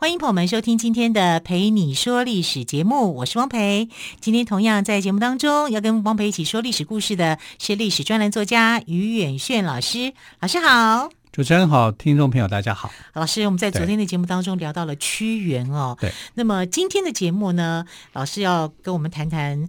欢迎朋友们收听今天的《陪你说历史》节目，我是汪培。今天同样在节目当中要跟汪培一起说历史故事的是历史专栏作家于远炫老师，老师好。主持人好，听众朋友大家好。老师，我们在昨天的节目当中聊到了屈原哦。对。那么今天的节目呢，老师要跟我们谈谈，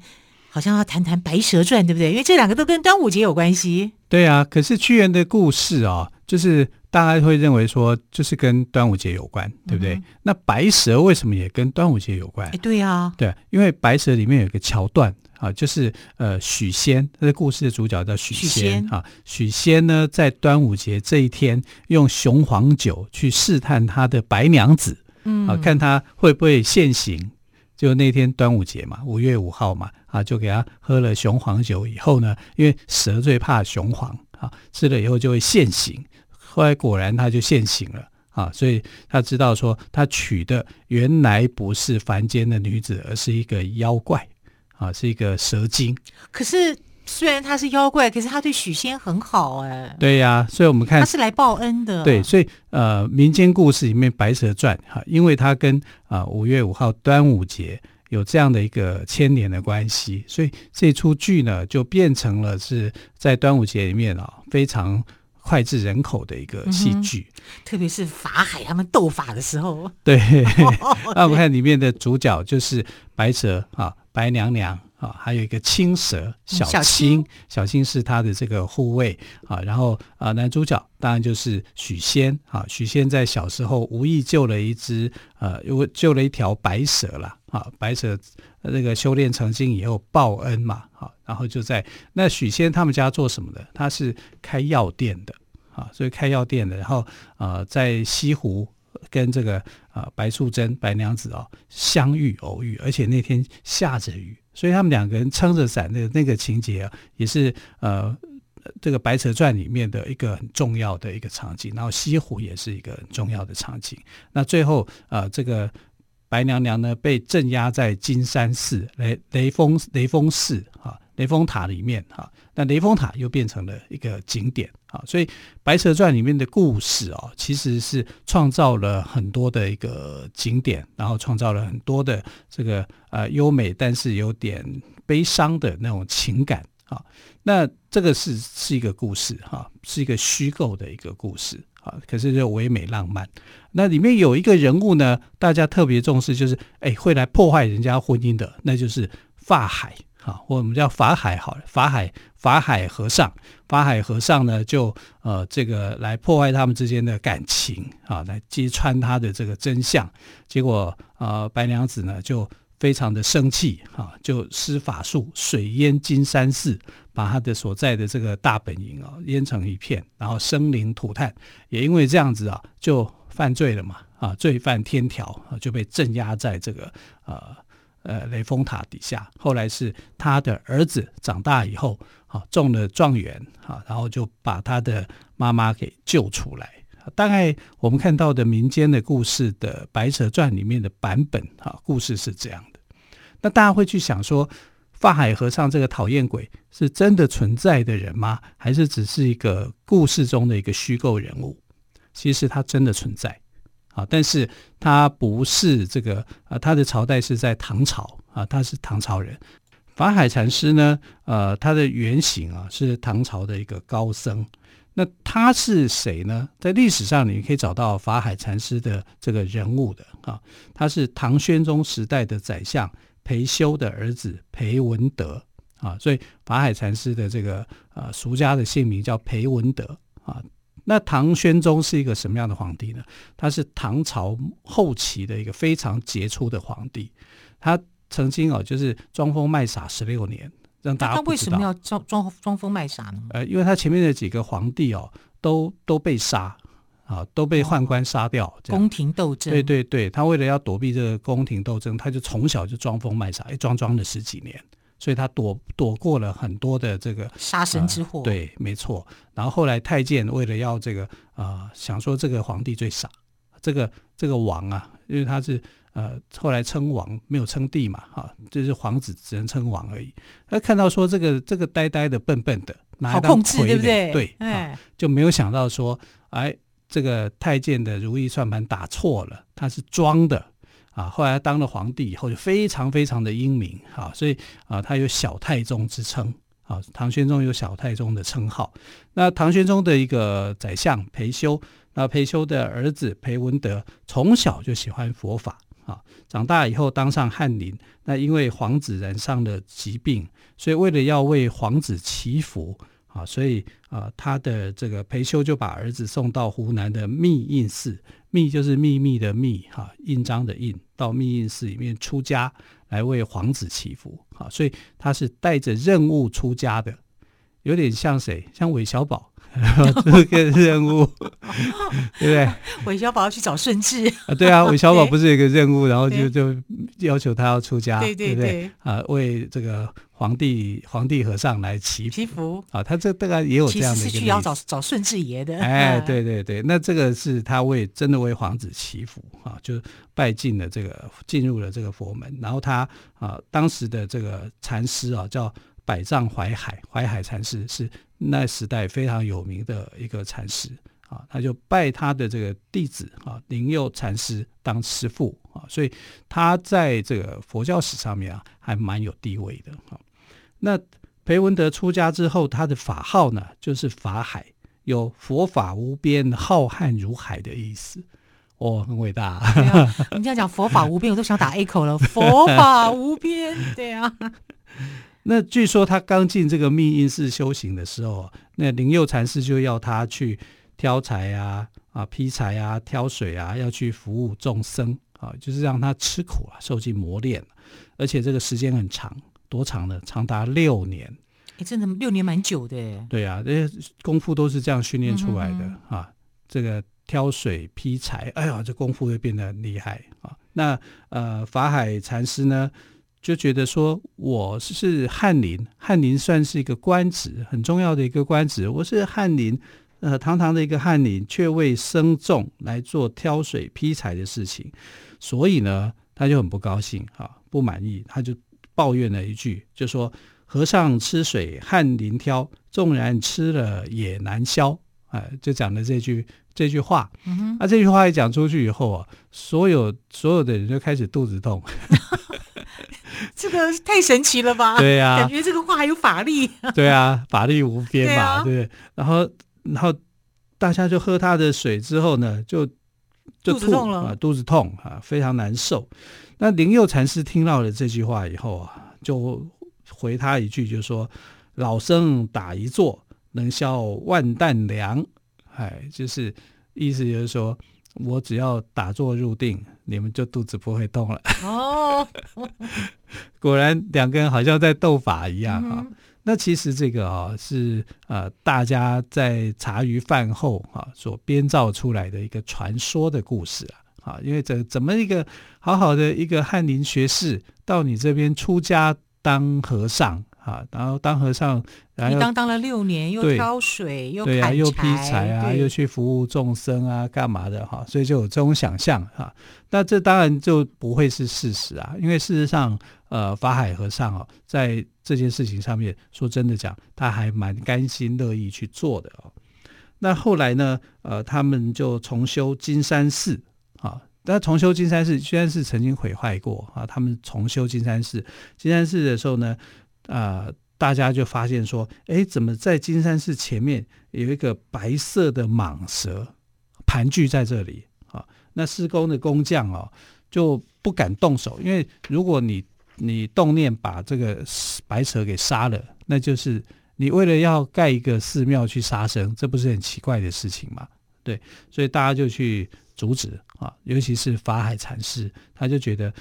好像要谈谈《白蛇传》，对不对？因为这两个都跟端午节有关系。对啊，可是屈原的故事啊、哦，就是大家会认为说，就是跟端午节有关，对不对？嗯、那白蛇为什么也跟端午节有关？哎，对啊，对，因为白蛇里面有一个桥段。啊，就是呃，许仙，这个故事的主角叫许仙，许仙啊。许仙呢，在端午节这一天，用雄黄酒去试探他的白娘子，嗯，啊，看他会不会现形。就那天端午节嘛，五月五号嘛，啊，就给他喝了雄黄酒以后呢，因为蛇最怕雄黄啊，吃了以后就会现形。后来果然他就现形了啊，所以他知道说，他娶的原来不是凡间的女子，而是一个妖怪。啊，是一个蛇精。可是虽然他是妖怪，可是他对许仙很好哎。对呀、啊，所以我们看他是来报恩的。对，所以呃，民间故事里面《白蛇传》哈，因为它跟啊五月五号端午节有这样的一个牵连的关系，所以这出剧呢就变成了是在端午节里面啊非常脍炙人口的一个戏剧。嗯、特别是法海他们斗法的时候。对，那我们看里面的主角就是白蛇啊。白娘娘啊，还有一个青蛇小青，小青，是他的这个护卫啊。然后啊，男主角当然就是许仙啊。许仙在小时候无意救了一只呃，又救了一条白蛇了啊。白蛇那个修炼成精以后报恩嘛，啊，然后就在那许仙他们家做什么的？他是开药店的啊，所以开药店的。然后啊，在西湖。跟这个啊、白素贞白娘子哦相遇偶遇，而且那天下着雨，所以他们两个人撑着伞的那个情节啊，也是呃这个《白蛇传》里面的一个很重要的一个场景。然后西湖也是一个很重要的场景。那最后啊、呃，这个白娘娘呢被镇压在金山寺雷雷峰雷峰寺啊。雷峰塔里面哈，那雷峰塔又变成了一个景点啊，所以《白蛇传》里面的故事哦，其实是创造了很多的一个景点，然后创造了很多的这个呃优美但是有点悲伤的那种情感啊。那这个是是一个故事哈，是一个虚构的一个故事啊，可是就唯美浪漫。那里面有一个人物呢，大家特别重视，就是哎会来破坏人家婚姻的，那就是法海。啊，我们叫法海好了，法海法海和尚，法海和尚呢，就呃这个来破坏他们之间的感情啊，来揭穿他的这个真相。结果呃白娘子呢就非常的生气啊，就施法术水淹金山寺，把他的所在的这个大本营啊淹成一片，然后生灵涂炭。也因为这样子啊，就犯罪了嘛啊，罪犯天条啊，就被镇压在这个呃。呃，雷峰塔底下，后来是他的儿子长大以后，啊，中了状元，啊，然后就把他的妈妈给救出来。大概我们看到的民间的故事的《白蛇传》里面的版本，啊，故事是这样。那大家会去想说，法海和尚这个讨厌鬼是真的存在的人吗？还是只是一个故事中的一个虚构人物？其实他真的存在。啊，但是他不是这个啊，他的朝代是在唐朝啊，他是唐朝人。法海禅师呢，呃，他的原型啊是唐朝的一个高僧。那他是谁呢？在历史上你可以找到法海禅师的这个人物的啊，他是唐宣宗时代的宰相裴修的儿子裴文德啊，所以法海禅师的这个呃俗家的姓名叫裴文德啊。那唐宣宗是一个什么样的皇帝呢？他是唐朝后期的一个非常杰出的皇帝，他曾经哦，就是装疯卖傻十六年，让大家。他为什么要装装装疯卖傻呢？呃，因为他前面的几个皇帝哦，都都被杀啊，都被宦官杀掉。哦、宫廷斗争。对对对，他为了要躲避这个宫廷斗争，他就从小就装疯卖傻，一装装了十几年。所以他躲躲过了很多的这个杀身之祸。对，没错。然后后来太监为了要这个啊、呃，想说这个皇帝最傻，这个这个王啊，因为他是呃后来称王没有称帝嘛，哈、啊，就是皇子只能称王而已。他看到说这个这个呆呆的笨笨的，拿来当傀儡，对不对？对，哎，就没有想到说，哎，这个太监的如意算盘打错了，他是装的。啊，后来当了皇帝以后就非常非常的英明啊，所以啊，他有小太宗之称啊。唐玄宗有小太宗的称号。那唐玄宗的一个宰相裴休，那裴休的儿子裴文德从小就喜欢佛法啊，长大以后当上翰林。那因为皇子染上了疾病，所以为了要为皇子祈福啊，所以啊，他的这个裴修就把儿子送到湖南的密印寺。密就是秘密的密，哈，印章的印，到密印寺里面出家来为皇子祈福，啊，所以他是带着任务出家的，有点像谁？像韦小宝。这个任务，对不对？韦小宝要去找顺治。啊，对啊，韦小宝不是有个任务，然后就就要求他要出家，对对对，啊，为这个皇帝皇帝和尚来祈祈福。啊，他这大概也有这样的一个，其实是去要找找顺治爷的，哎，对对对，那这个是他为真的为皇子祈福啊，就拜进了这个进入了这个佛门，然后他啊，当时的这个禅师啊叫。百丈怀海，怀海禅师是那时代非常有名的一个禅师啊，他就拜他的这个弟子啊灵佑禅师当师父啊，所以他在这个佛教史上面啊还蛮有地位的啊。那裴文德出家之后，他的法号呢就是法海，有佛法无边、浩瀚如海的意思，哦，很伟大。对啊，你这样讲佛法无边，我都想打 echo 了。佛法无边，对啊。那据说他刚进这个密印寺修行的时候，那灵佑禅师就要他去挑柴啊、啊劈柴啊、挑水啊，要去服务众生啊，就是让他吃苦啊，受尽磨练，而且这个时间很长，多长呢？长达六年。哎，真的六年蛮久的。对啊，这些功夫都是这样训练出来的嗯嗯啊。这个挑水劈柴，哎呀，这功夫会变得很厉害啊。那呃，法海禅师呢？就觉得说我是翰林，翰林算是一个官职，很重要的一个官职。我是翰林，呃，堂堂的一个翰林，却为生众来做挑水劈柴的事情，所以呢，他就很不高兴，啊，不满意，他就抱怨了一句，就说：“和尚吃水，翰林挑，纵然吃了也难消。”哎，就讲了这句这句话。那、嗯啊、这句话一讲出去以后啊，所有所有的人就开始肚子痛。这个太神奇了吧？对呀、啊，感觉这个话还有法力。对啊，法力无边嘛，对不、啊、对？然后，然后大家就喝他的水之后呢，就就吐，肚子痛了啊，肚子痛啊，非常难受。那灵佑禅师听到了这句话以后啊，就回他一句，就说：“老僧打一坐，能消万担粮。”哎，就是意思就是说。我只要打坐入定，你们就肚子不会痛了。哦，果然两个人好像在斗法一样哈、嗯。那其实这个啊是呃大家在茶余饭后啊所编造出来的一个传说的故事啊。啊，因为怎怎么一个好好的一个翰林学士到你这边出家当和尚。啊，然后当和尚，然后你当当了六年，又挑水，又对啊，又劈柴啊，又去服务众生啊，干嘛的哈？所以就有这种想象哈。那这当然就不会是事实啊，因为事实上，呃，法海和尚哦，在这件事情上面，说真的讲，他还蛮甘心乐意去做的哦。那后来呢，呃，他们就重修金山寺啊。但重修金山寺，金山寺曾经毁坏过啊，他们重修金山寺，金山寺的时候呢。啊、大家就发现说，哎，怎么在金山寺前面有一个白色的蟒蛇盘踞在这里啊？那施工的工匠哦就不敢动手，因为如果你你动念把这个白蛇给杀了，那就是你为了要盖一个寺庙去杀生，这不是很奇怪的事情吗？对，所以大家就去阻止啊，尤其是法海禅师，他就觉得。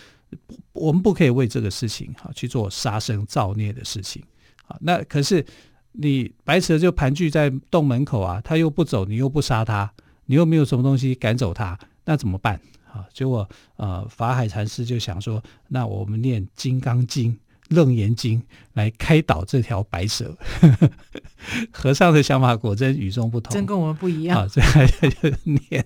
我们不可以为这个事情哈去做杀生造孽的事情啊。那可是你白蛇就盘踞在洞门口啊，他又不走，你又不杀他，你又没有什么东西赶走他，那怎么办啊？结果呃，法海禅师就想说，那我们念《金刚经》楞严经来开导这条白蛇。和尚的想法果真与众不同，真跟我们不一样。啊，所以他就念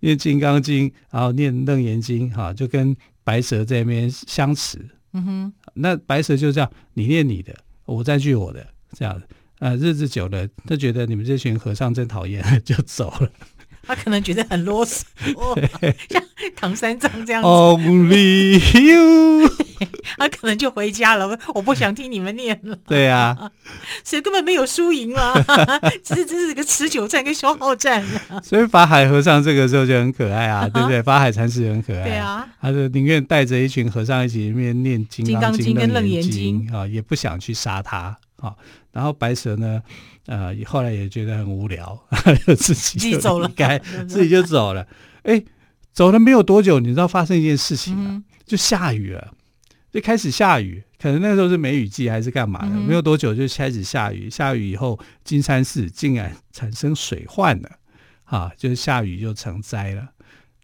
念金刚经，然后念楞严经，哈、啊，就跟白蛇在那边相持。嗯哼，那白蛇就这样，你念你的，我再句我的，这样子。啊，日子久了，他觉得你们这群和尚真讨厌，就走了。他可能觉得很啰嗦，像唐三藏这样子。Only you，他可能就回家了。我不想听你们念了。对呀、啊，所以根本没有输赢嘛，这是这是个持久战跟消耗战。所以法海和尚这个时候就很可爱啊，对不对？法海禅师很可爱。对啊，他就宁愿带着一群和尚一起面念《金刚经》跟《楞严经》啊，也不想去杀他啊。然后白蛇呢？呃，后来也觉得很无聊，就自己就走了，该自己就走了。哎，走了没有多久，你知道发生一件事情啊？就下雨了，就开始下雨。可能那时候是梅雨季还是干嘛的？没有多久就开始下雨。下雨以后，金山寺竟然产生水患了，啊，就是下雨就成灾了。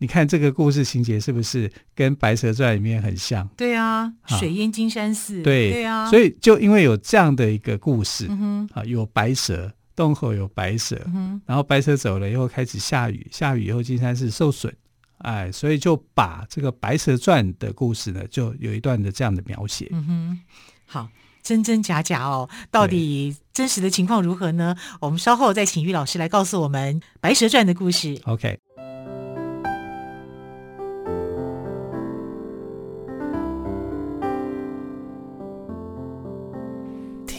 你看这个故事情节是不是跟《白蛇传》里面很像？对啊，水淹金山寺。对对啊，所以就因为有这样的一个故事，嗯、啊，有白蛇，洞口有白蛇，嗯、然后白蛇走了以后开始下雨，下雨以后金山寺受损，哎，所以就把这个《白蛇传》的故事呢，就有一段的这样的描写。嗯哼，好，真真假假哦，到底真实的情况如何呢？我们稍后再请于老师来告诉我们《白蛇传》的故事。OK。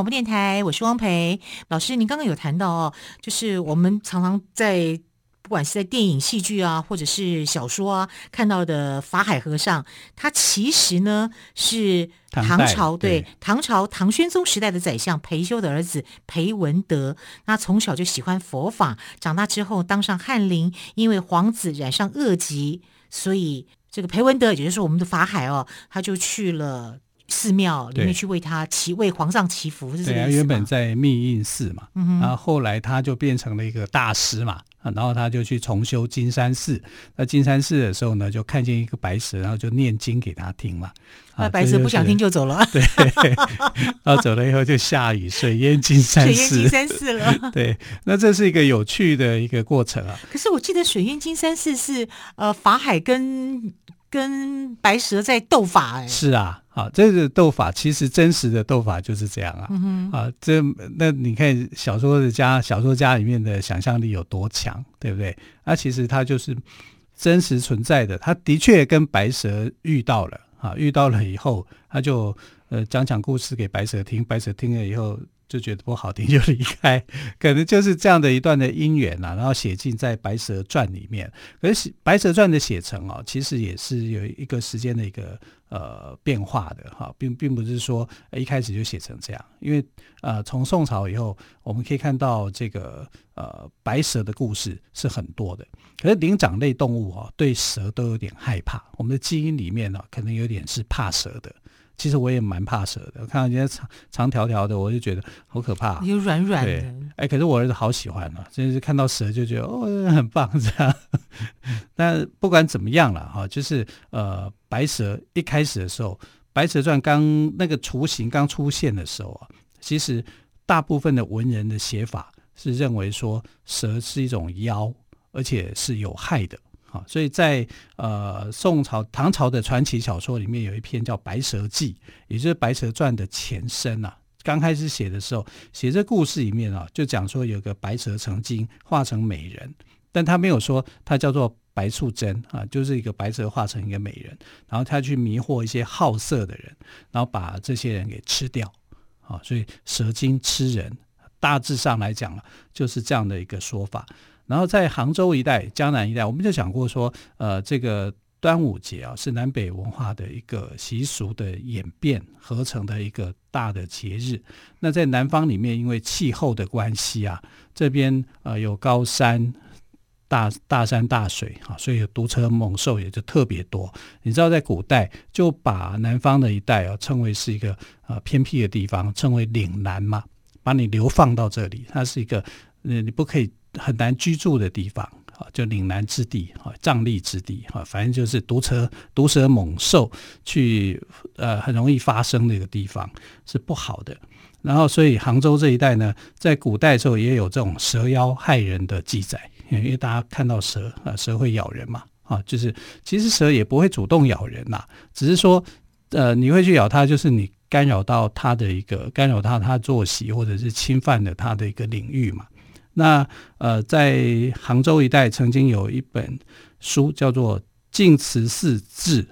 广播电台，我是汪培老师。您刚刚有谈到哦，就是我们常常在不管是在电影、戏剧啊，或者是小说啊看到的法海和尚，他其实呢是唐朝对，对唐朝唐玄宗时代的宰相裴休的儿子裴文德。那从小就喜欢佛法，长大之后当上翰林，因为皇子染上恶疾，所以这个裴文德，也就是我们的法海哦，他就去了。寺庙里面去为他祈为皇上祈福，是这样。原本在密印寺嘛，嗯、然后后来他就变成了一个大师嘛，然后他就去重修金山寺。那金山寺的时候呢，就看见一个白蛇，然后就念经给他听嘛。那白蛇不想听就走了。对，然后走了以后就下雨，水淹金山寺。水淹金山寺了。对，那这是一个有趣的一个过程啊。可是我记得水淹金山寺是呃法海跟。跟白蛇在斗法哎，是啊，啊，这个斗法其实真实的斗法就是这样啊，嗯、啊，这那你看小说的家小说家里面的想象力有多强，对不对？那、啊、其实他就是真实存在的，他的确跟白蛇遇到了啊，遇到了以后，他就呃讲讲故事给白蛇听，白蛇听了以后。就觉得不好听就离开，可能就是这样的一段的因缘啊，然后写进在《白蛇传》里面。可是《白蛇传》的写成哦，其实也是有一个时间的一个呃变化的哈，并并不是说一开始就写成这样。因为呃，从宋朝以后，我们可以看到这个呃白蛇的故事是很多的。可是灵长类动物哦，对蛇都有点害怕，我们的基因里面呢，可能有点是怕蛇的。其实我也蛮怕蛇的，我看到人家长长条条的，我就觉得好可怕。有软软的，哎，可是我儿子好喜欢啊，真、就是看到蛇就觉得哦，很棒这样。但不管怎么样了哈，就是呃，白蛇一开始的时候，《白蛇传》刚那个雏形刚出现的时候啊，其实大部分的文人的写法是认为说蛇是一种妖，而且是有害的。好，所以在呃宋朝、唐朝的传奇小说里面，有一篇叫《白蛇记》，也就是《白蛇传》的前身啊。刚开始写的时候，写这故事里面啊，就讲说有个白蛇成精，化成美人，但他没有说它叫做白素贞啊，就是一个白蛇化成一个美人，然后他去迷惑一些好色的人，然后把这些人给吃掉啊。所以蛇精吃人，大致上来讲啊，就是这样的一个说法。然后在杭州一带、江南一带，我们就讲过说，呃，这个端午节啊，是南北文化的一个习俗的演变合成的一个大的节日。那在南方里面，因为气候的关系啊，这边呃有高山。大大山大水啊，所以毒蛇猛兽也就特别多。你知道，在古代就把南方的一带啊称为是一个呃偏僻的地方，称为岭南嘛，把你流放到这里，它是一个呃你不可以很难居住的地方啊，就岭南之地啊，瘴癘之地啊，反正就是毒蛇毒蛇猛兽去呃很容易发生的一个地方，是不好的。然后，所以杭州这一带呢，在古代的时候也有这种蛇妖害人的记载。因为大家看到蛇啊，蛇会咬人嘛，啊，就是其实蛇也不会主动咬人呐，只是说，呃，你会去咬它，就是你干扰到它的一个干扰到它作息，或者是侵犯了它的一个领域嘛。那呃，在杭州一带曾经有一本书叫做《净慈寺志》，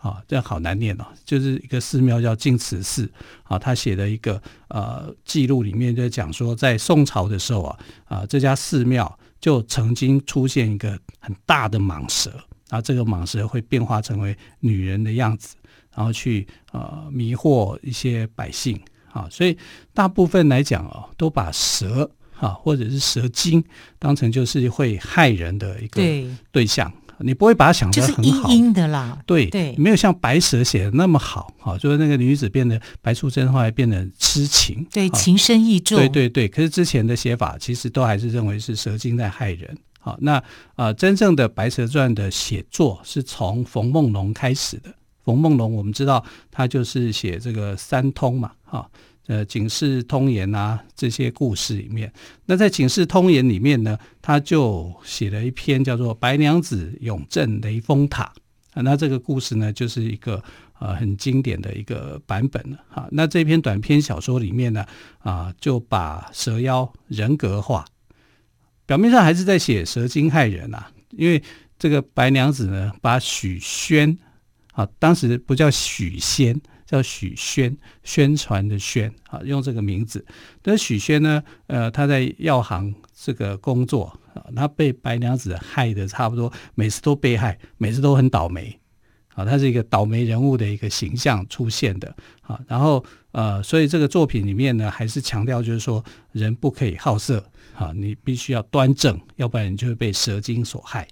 啊，这样好难念哦，就是一个寺庙叫净慈寺，啊，他写的一个呃记录里面就讲说，在宋朝的时候啊，啊，这家寺庙。就曾经出现一个很大的蟒蛇，然后这个蟒蛇会变化成为女人的样子，然后去呃迷惑一些百姓啊，所以大部分来讲哦，都把蛇啊或者是蛇精当成就是会害人的一个对象。你不会把它想得很好，就是阴阴的啦。对对，没有像白蛇写的那么好。好，就是那个女子变得白素贞，后来变得痴情，对，情深意重。对对对，可是之前的写法其实都还是认为是蛇精在害人。好，那啊、呃，真正的《白蛇传》的写作是从冯梦龙开始的。冯梦龙，我们知道他就是写这个三通嘛，哈。呃，《警世通言》啊，这些故事里面，那在《警世通言》里面呢，他就写了一篇叫做《白娘子永镇雷峰塔》啊。那这个故事呢，就是一个呃很经典的一个版本了哈。那这篇短篇小说里面呢，啊，就把蛇妖人格化，表面上还是在写蛇精害人啊。因为这个白娘子呢，把许宣啊，当时不叫许仙。叫许宣，宣传的宣啊，用这个名字。但许宣呢，呃，他在药行这个工作啊，他被白娘子害得差不多，每次都被害，每次都很倒霉啊。他是一个倒霉人物的一个形象出现的啊。然后呃，所以这个作品里面呢，还是强调就是说，人不可以好色啊，你必须要端正，要不然你就会被蛇精所害。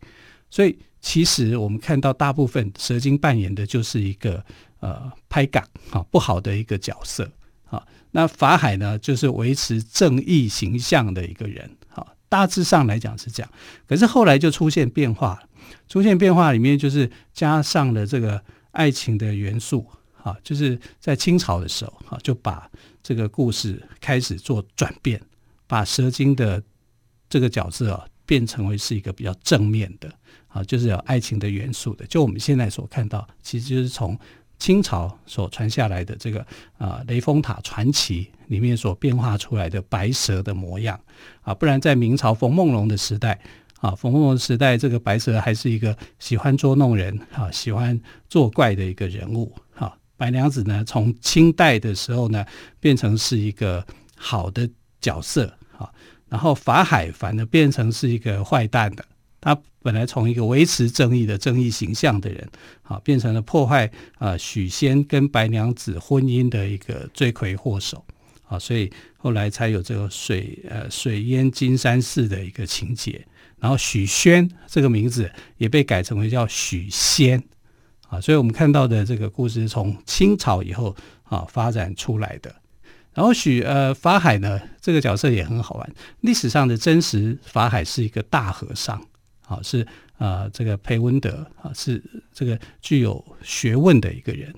所以其实我们看到大部分蛇精扮演的就是一个。呃，拍港啊，不好的一个角色啊。那法海呢，就是维持正义形象的一个人啊。大致上来讲是这样，可是后来就出现变化了，出现变化里面就是加上了这个爱情的元素啊。就是在清朝的时候啊，就把这个故事开始做转变，把蛇精的这个角色啊变成为是一个比较正面的啊，就是有爱情的元素的。就我们现在所看到，其实就是从。清朝所传下来的这个啊、雷峰塔传奇里面所变化出来的白蛇的模样啊，不然在明朝冯梦龙的时代啊，冯梦龙时代这个白蛇还是一个喜欢捉弄人啊、喜欢作怪的一个人物啊。白娘子呢，从清代的时候呢，变成是一个好的角色啊，然后法海反而变成是一个坏蛋的。他本来从一个维持正义的正义形象的人，啊，变成了破坏啊许仙跟白娘子婚姻的一个罪魁祸首，啊，所以后来才有这个水呃水淹金山寺的一个情节。然后许宣这个名字也被改成为叫许仙，啊，所以我们看到的这个故事从清朝以后啊发展出来的。然后许呃法海呢这个角色也很好玩，历史上的真实法海是一个大和尚。啊，是啊，这个裴文德啊，是这个具有学问的一个人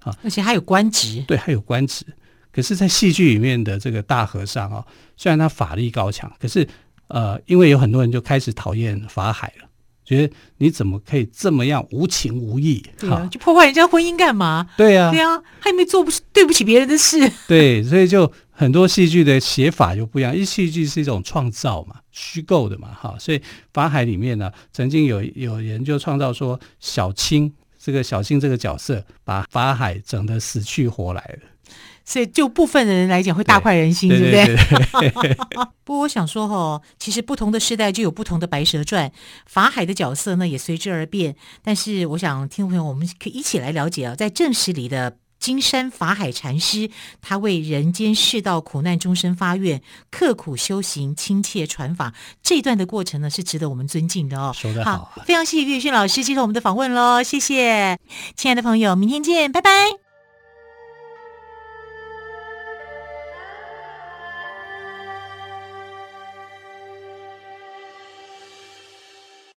啊，而且还有官职，对，还有官职。可是，在戏剧里面的这个大和尚啊，虽然他法力高强，可是呃，因为有很多人就开始讨厌法海了，觉得你怎么可以这么样无情无义？对啊，就破坏人家婚姻干嘛？对呀，对啊，他也没做不对不起别人的事。对，所以就很多戏剧的写法又不一样，因为戏剧是一种创造嘛，虚构的嘛，哈，所以法海里面呢，曾经有有人就创造说小青这个小青这个角色，把法海整得死去活来了。所以，就部分的人来讲，会大快人心，对，对不对？对 不过，我想说，哈，其实不同的时代就有不同的《白蛇传》，法海的角色呢也随之而变。但是，我想听众朋友，我们可以一起来了解啊，在正史里的金山法海禅师，他为人间世道苦难众生发愿，刻苦修行，亲切传法，这一段的过程呢，是值得我们尊敬的哦。说得好，好，非常谢谢岳迅老师接受我们的访问喽，谢谢，亲爱的朋友，明天见，拜拜。